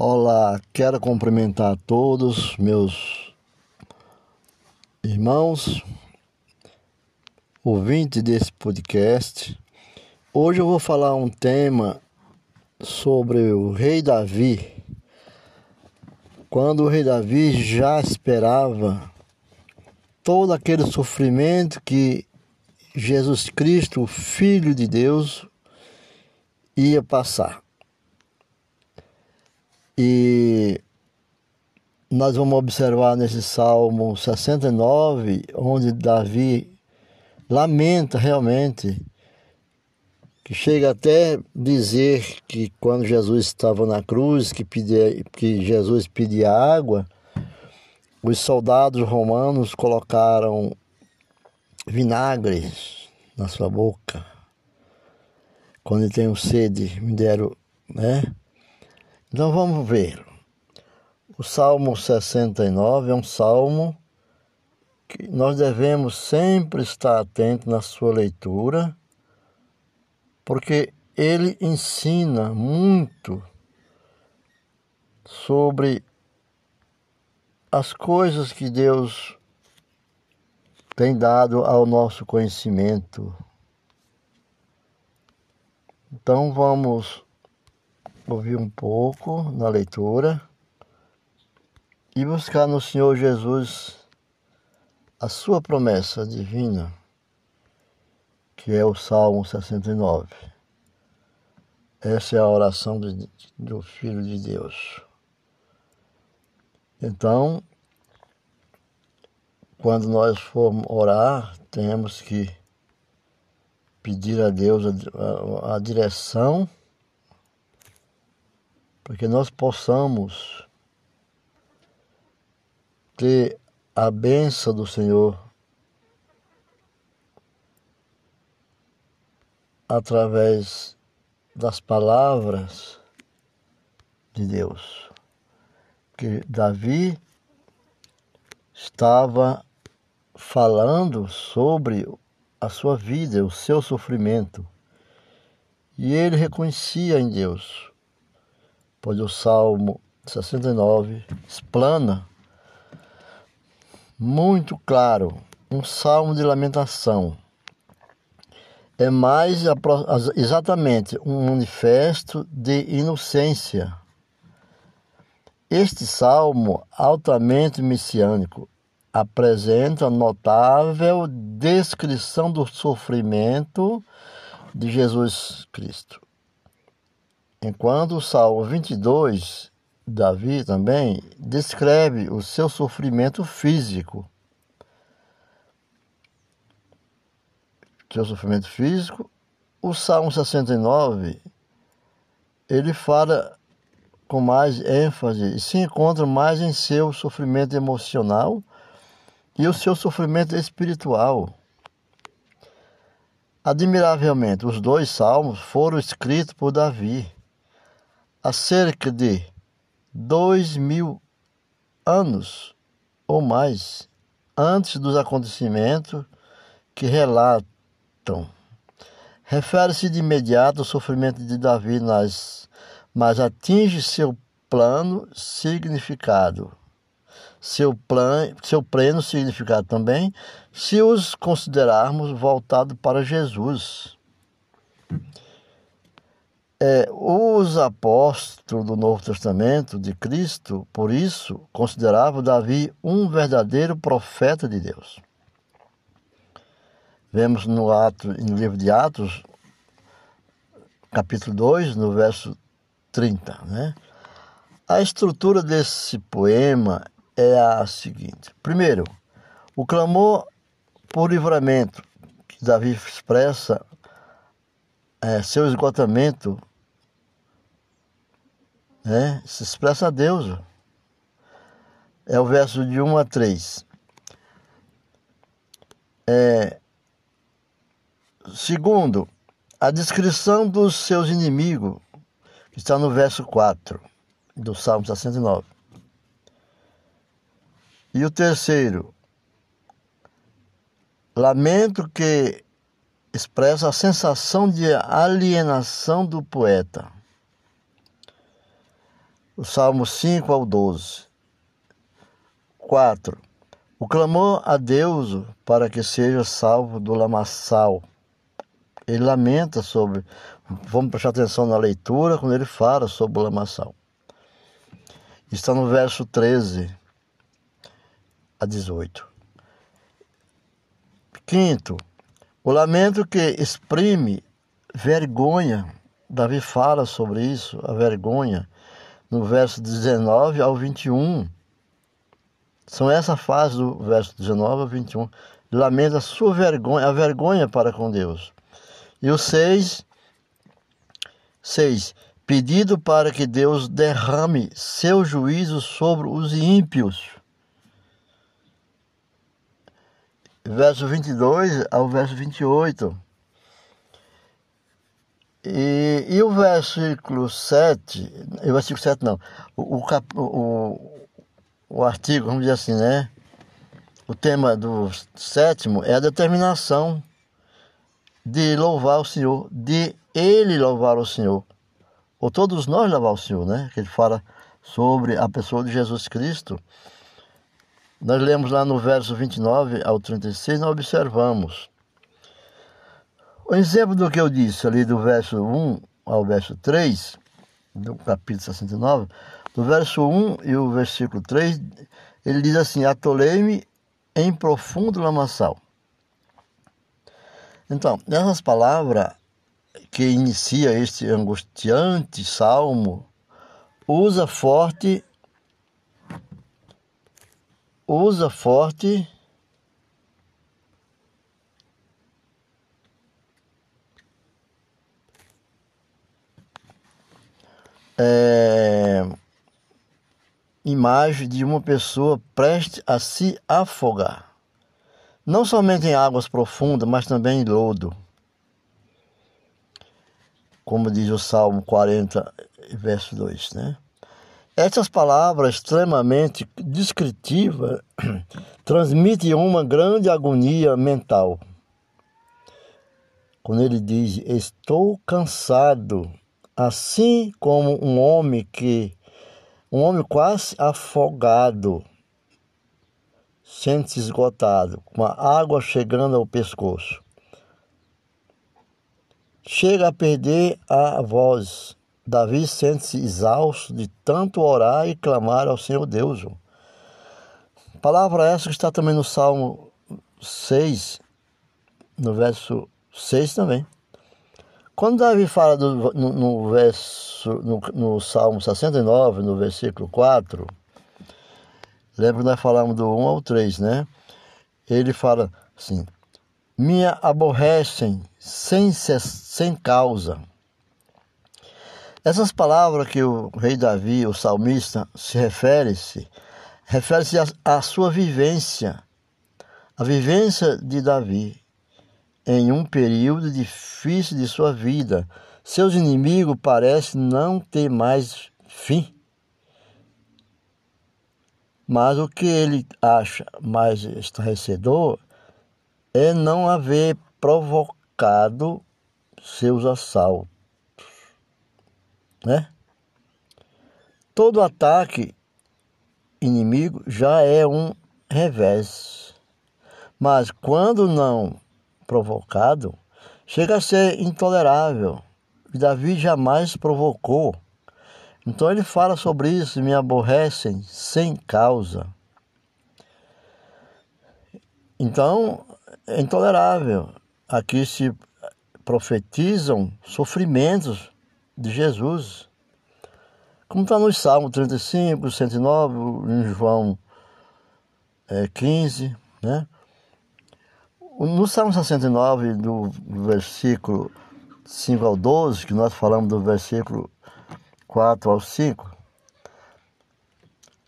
Olá, quero cumprimentar todos meus irmãos, ouvintes desse podcast. Hoje eu vou falar um tema sobre o rei Davi. Quando o rei Davi já esperava todo aquele sofrimento que Jesus Cristo, o Filho de Deus, ia passar. E nós vamos observar nesse Salmo 69, onde Davi lamenta realmente, que chega até dizer que quando Jesus estava na cruz, que, pedia, que Jesus pedia água, os soldados romanos colocaram vinagre na sua boca. Quando tem sede, me deram, né? Então vamos ver. O Salmo 69 é um salmo que nós devemos sempre estar atentos na sua leitura, porque ele ensina muito sobre as coisas que Deus tem dado ao nosso conhecimento. Então vamos ouvir um pouco na leitura e buscar no Senhor Jesus a sua promessa divina, que é o Salmo 69. Essa é a oração do, do Filho de Deus. Então, quando nós formos orar, temos que pedir a Deus a, a, a direção para que nós possamos ter a benção do Senhor através das palavras de Deus. Que Davi estava falando sobre a sua vida, o seu sofrimento. E ele reconhecia em Deus pois o Salmo 69 explana muito claro um salmo de lamentação. É mais exatamente um manifesto de inocência. Este salmo altamente messiânico apresenta notável descrição do sofrimento de Jesus Cristo. Enquanto o Salmo 22, Davi também descreve o seu sofrimento físico. Seu sofrimento físico. O Salmo 69, ele fala com mais ênfase e se encontra mais em seu sofrimento emocional e o seu sofrimento espiritual. Admiravelmente, os dois salmos foram escritos por Davi há cerca de dois mil anos ou mais antes dos acontecimentos que relatam. Refere-se de imediato ao sofrimento de Davi, nas, mas atinge seu plano significado. Seu, plan, seu pleno significado também, se os considerarmos voltado para Jesus. É, os apóstolos do Novo Testamento de Cristo, por isso, consideravam Davi um verdadeiro profeta de Deus. Vemos no, ato, no livro de Atos, capítulo 2, no verso 30. Né? A estrutura desse poema é a seguinte: primeiro, o clamor por livramento, que Davi expressa é, seu esgotamento né? se expressa a Deus. É o verso de 1 a 3. É, segundo, a descrição dos seus inimigos, que está no verso 4 do Salmo 69. E o terceiro, lamento que expressa a sensação de alienação do poeta. O Salmo 5 ao 12. 4. O clamor a Deus para que seja salvo do lamaçal. Ele lamenta sobre. Vamos prestar atenção na leitura quando ele fala sobre o lamaçal. Está no verso 13 a 18. Quinto, o lamento que exprime vergonha. Davi fala sobre isso, a vergonha, no verso 19 ao 21. São essa fase do verso 19 ao 21. Lamenta a sua vergonha, a vergonha para com Deus. E o 6, 6. Pedido para que Deus derrame seu juízo sobre os ímpios. Verso 22 ao verso 28. E, e o versículo 7, o versículo 7 não, o, o, o, o artigo, vamos dizer assim, né? O tema do sétimo é a determinação de louvar o Senhor, de ele louvar o Senhor, ou todos nós louvar o Senhor, né? Que ele fala sobre a pessoa de Jesus Cristo. Nós lemos lá no verso 29 ao 36, nós observamos. O exemplo do que eu disse ali do verso 1 ao verso 3, do capítulo 69, no verso 1 e o versículo 3, ele diz assim: Atolei-me em profundo lamaçal. Então, nessas palavras que inicia este angustiante salmo, usa forte, usa forte é, imagem de uma pessoa prestes a se afogar. Não somente em águas profundas, mas também em lodo. Como diz o Salmo 40, verso 2, né? Essas palavras extremamente descritivas transmitem uma grande agonia mental. Quando ele diz: Estou cansado, assim como um homem que um homem quase afogado, sente-se esgotado, com a água chegando ao pescoço. Chega a perder a voz. Davi sente-se exausto de tanto orar e clamar ao Senhor Deus. Palavra essa que está também no Salmo 6, no verso 6 também. Quando Davi fala do, no, no, verso, no, no Salmo 69, no versículo 4, lembra que nós falamos do 1 ao 3, né? Ele fala assim: Me aborrecem sem, sem causa. Essas palavras que o rei Davi, o salmista, se refere-se, refere-se à sua vivência, a vivência de Davi em um período difícil de sua vida. Seus inimigos parecem não ter mais fim. Mas o que ele acha mais estarrecedor é não haver provocado seus assaltos. Né? Todo ataque inimigo já é um revés. Mas quando não provocado chega a ser intolerável. E Davi jamais provocou. Então ele fala sobre isso, me aborrecem sem causa. Então é intolerável. Aqui se profetizam sofrimentos de Jesus. Como está no Salmo 35, 109, em João é, 15, né? No Salmo 69, do versículo 5 ao 12, que nós falamos do versículo 4 ao 5,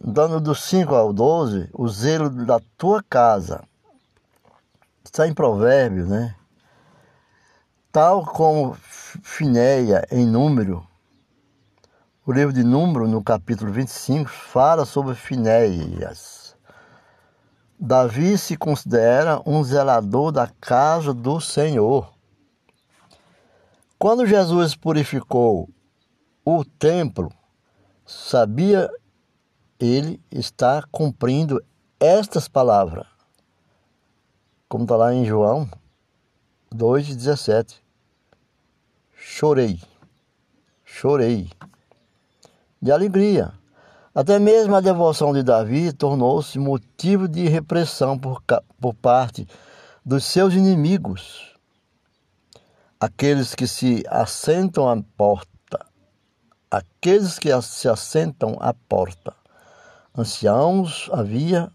dando do 5 ao 12, o zelo da tua casa. Está em provérbio, né? Tal como Finéia em número, o livro de Número, no capítulo 25, fala sobre Finéias Davi se considera um zelador da casa do Senhor. Quando Jesus purificou o templo, sabia ele estar cumprindo estas palavras, como está lá em João 2,17. Chorei, chorei de alegria. Até mesmo a devoção de Davi tornou-se motivo de repressão por, por parte dos seus inimigos, aqueles que se assentam à porta, aqueles que se assentam à porta. Anciãos havia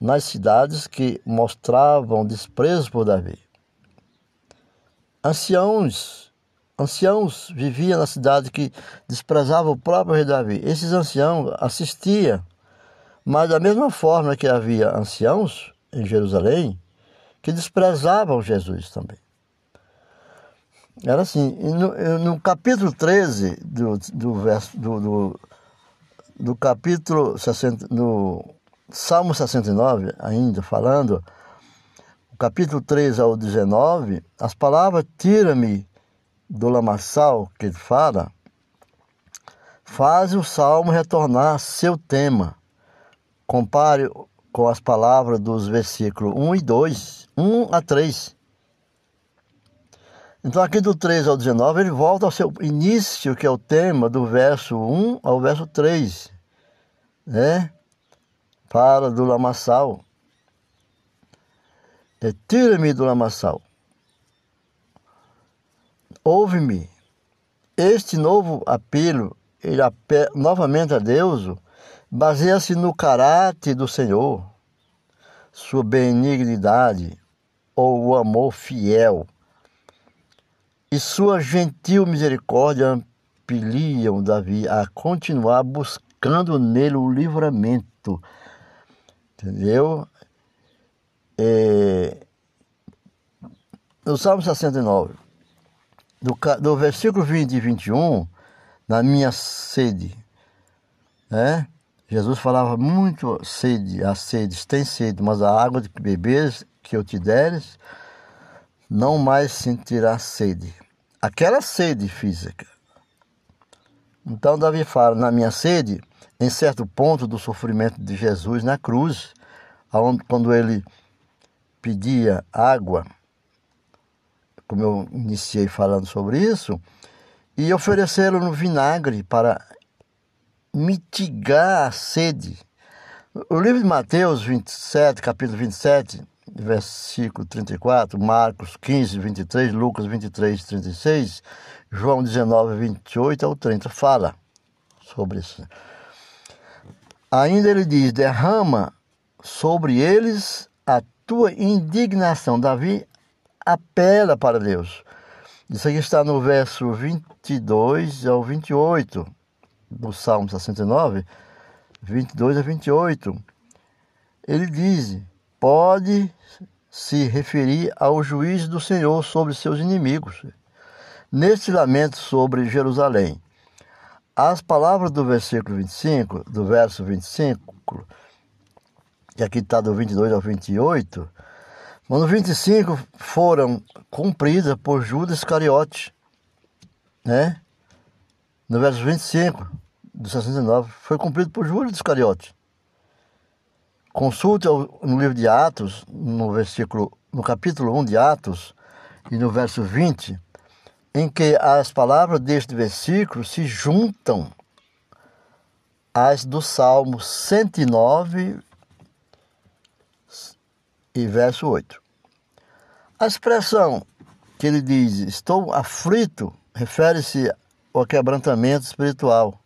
nas cidades que mostravam desprezo por Davi. Anciãos, anciãos viviam na cidade que desprezava o próprio rei Davi. Esses anciãos assistiam, mas da mesma forma que havia anciãos em Jerusalém que desprezavam Jesus também. Era assim, no, no capítulo 13 do, do verso do, do, do capítulo 60, no Salmo 69, ainda falando, capítulo 3 ao 19, as palavras tira-me do lamaçal que ele fala, faz o salmo retornar seu tema. Compare com as palavras dos versículos 1 e 2, 1 a 3. Então, aqui do 3 ao 19, ele volta ao seu início, que é o tema do verso 1 ao verso 3, né? Fala do lamaçal. É, Tira-me do lamaçal. Ouve-me. Este novo apelo, ele apela novamente a Deus, baseia-se no caráter do Senhor, sua benignidade ou o amor fiel e sua gentil misericórdia ampliam Davi a continuar buscando nele o livramento. Entendeu? É, no Salmo 69, do, do versículo 20 e 21, na minha sede, né? Jesus falava muito sede, a sede, tem sede, mas a água de beber que eu te deres, não mais sentirá sede. Aquela sede física. Então Davi fala, na minha sede, em certo ponto do sofrimento de Jesus na cruz, quando ele pedia água, como eu iniciei falando sobre isso, e ofereceram no vinagre para mitigar a sede. O livro de Mateus 27, capítulo 27, versículo 34, Marcos 15, 23, Lucas 23, 36, João 19, 28 ao 30, fala sobre isso. Ainda ele diz: derrama sobre eles a tua indignação. Davi apela para Deus. Isso aqui está no verso 22 ao 28 do Salmo 69, 22 a 28. Ele diz: pode se referir ao juízo do Senhor sobre seus inimigos. Neste lamento sobre Jerusalém, as palavras do versículo 25, do verso 25, que aqui está do 22 ao 28, no 25 foram cumpridas por Judas Iscariote, né? No verso 25 do 69, foi cumprido por Judas Iscariote. Consulte no livro de Atos, no versículo, no capítulo 1 de Atos e no verso 20, em que as palavras deste versículo se juntam às do Salmo 109 e verso 8. A expressão que ele diz, estou aflito, refere-se ao quebrantamento espiritual,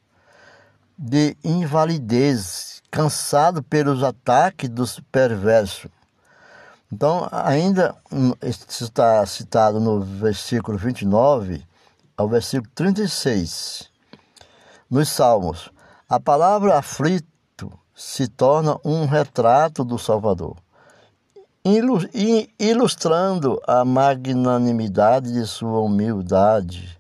de invalidez cansado pelos ataques dos perversos. Então, ainda está citado no versículo 29 ao versículo 36, nos Salmos. A palavra aflito se torna um retrato do Salvador, ilustrando a magnanimidade de sua humildade,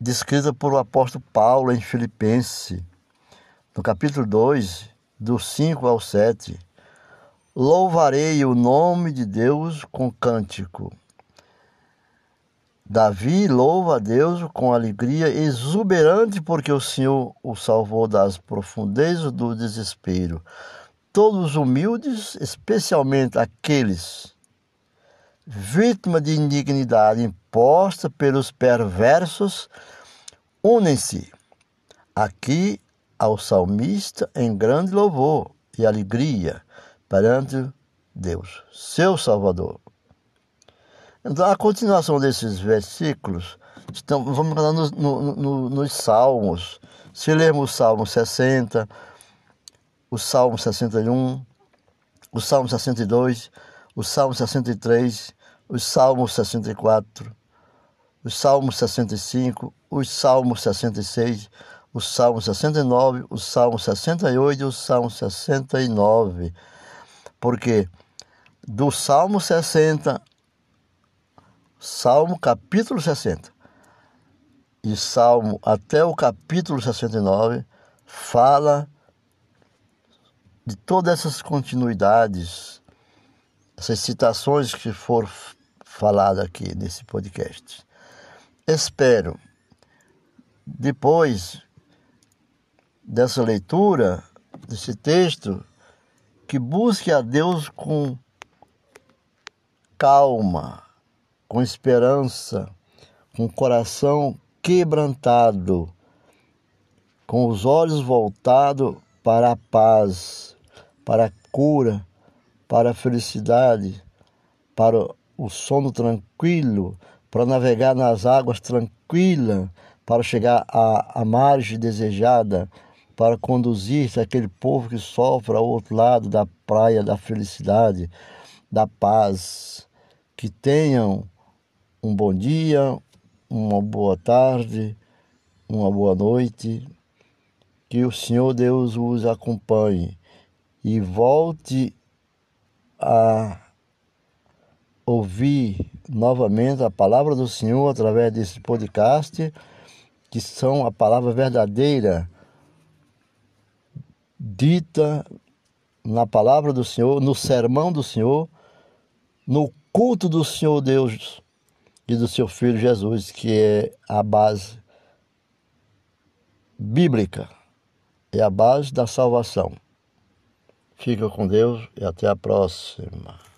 descrita por o apóstolo Paulo em Filipenses no capítulo 2, do 5 ao 7, louvarei o nome de Deus com cântico Davi louva a Deus com alegria exuberante porque o Senhor o salvou das profundezas do desespero. Todos os humildes, especialmente aqueles vítimas de indignidade imposta pelos perversos, unem-se aqui ao salmista em grande louvor e alegria perante Deus, seu Salvador. Então, a continuação desses versículos, então, vamos lá no, no, no, nos Salmos. Se lermos o Salmo 60, o Salmo 61, o Salmo 62, o Salmo 63, o Salmo 64, o Salmo 65, o Salmo 66, o Salmo 69, o Salmo 68 e o Salmo 69. Porque do Salmo 60 Salmo capítulo 60 e Salmo até o capítulo 69 fala de todas essas continuidades, essas citações que foram faladas aqui nesse podcast. Espero, depois dessa leitura, desse texto, que busque a Deus com calma, com esperança, com coração quebrantado, com os olhos voltados para a paz, para a cura, para a felicidade, para o sono tranquilo, para navegar nas águas tranquilas, para chegar à, à margem desejada, para conduzir-se aquele povo que sofre ao outro lado da praia da felicidade, da paz. Que tenham um bom dia, uma boa tarde, uma boa noite. Que o Senhor Deus os acompanhe e volte a ouvir novamente a palavra do Senhor através desse podcast, que são a palavra verdadeira dita na palavra do Senhor, no sermão do Senhor, no culto do Senhor Deus e do seu Filho Jesus, que é a base bíblica, é a base da salvação. Fica com Deus e até a próxima.